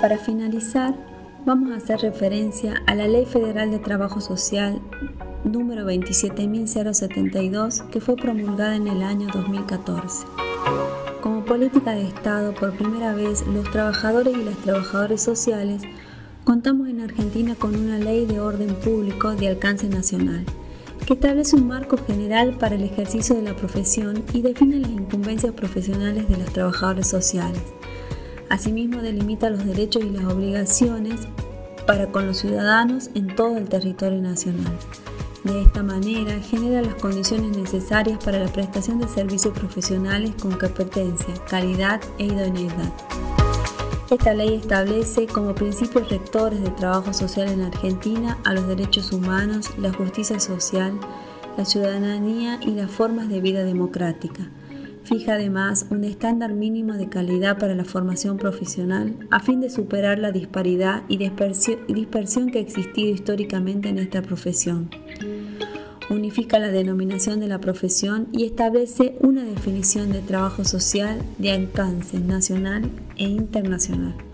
Para finalizar, vamos a hacer referencia a la Ley Federal de Trabajo Social número 27072 que fue promulgada en el año 2014. Como política de Estado, por primera vez los trabajadores y las trabajadoras sociales contamos en Argentina con una ley de orden público de alcance nacional que establece un marco general para el ejercicio de la profesión y define las incumbencias profesionales de los trabajadores sociales. Asimismo, delimita los derechos y las obligaciones para con los ciudadanos en todo el territorio nacional. De esta manera, genera las condiciones necesarias para la prestación de servicios profesionales con competencia, calidad e idoneidad. Esta ley establece como principios rectores de trabajo social en Argentina a los derechos humanos, la justicia social, la ciudadanía y las formas de vida democrática. Fija además un estándar mínimo de calidad para la formación profesional a fin de superar la disparidad y dispersión que ha existido históricamente en esta profesión unifica la denominación de la profesión y establece una definición de trabajo social de alcance nacional e internacional.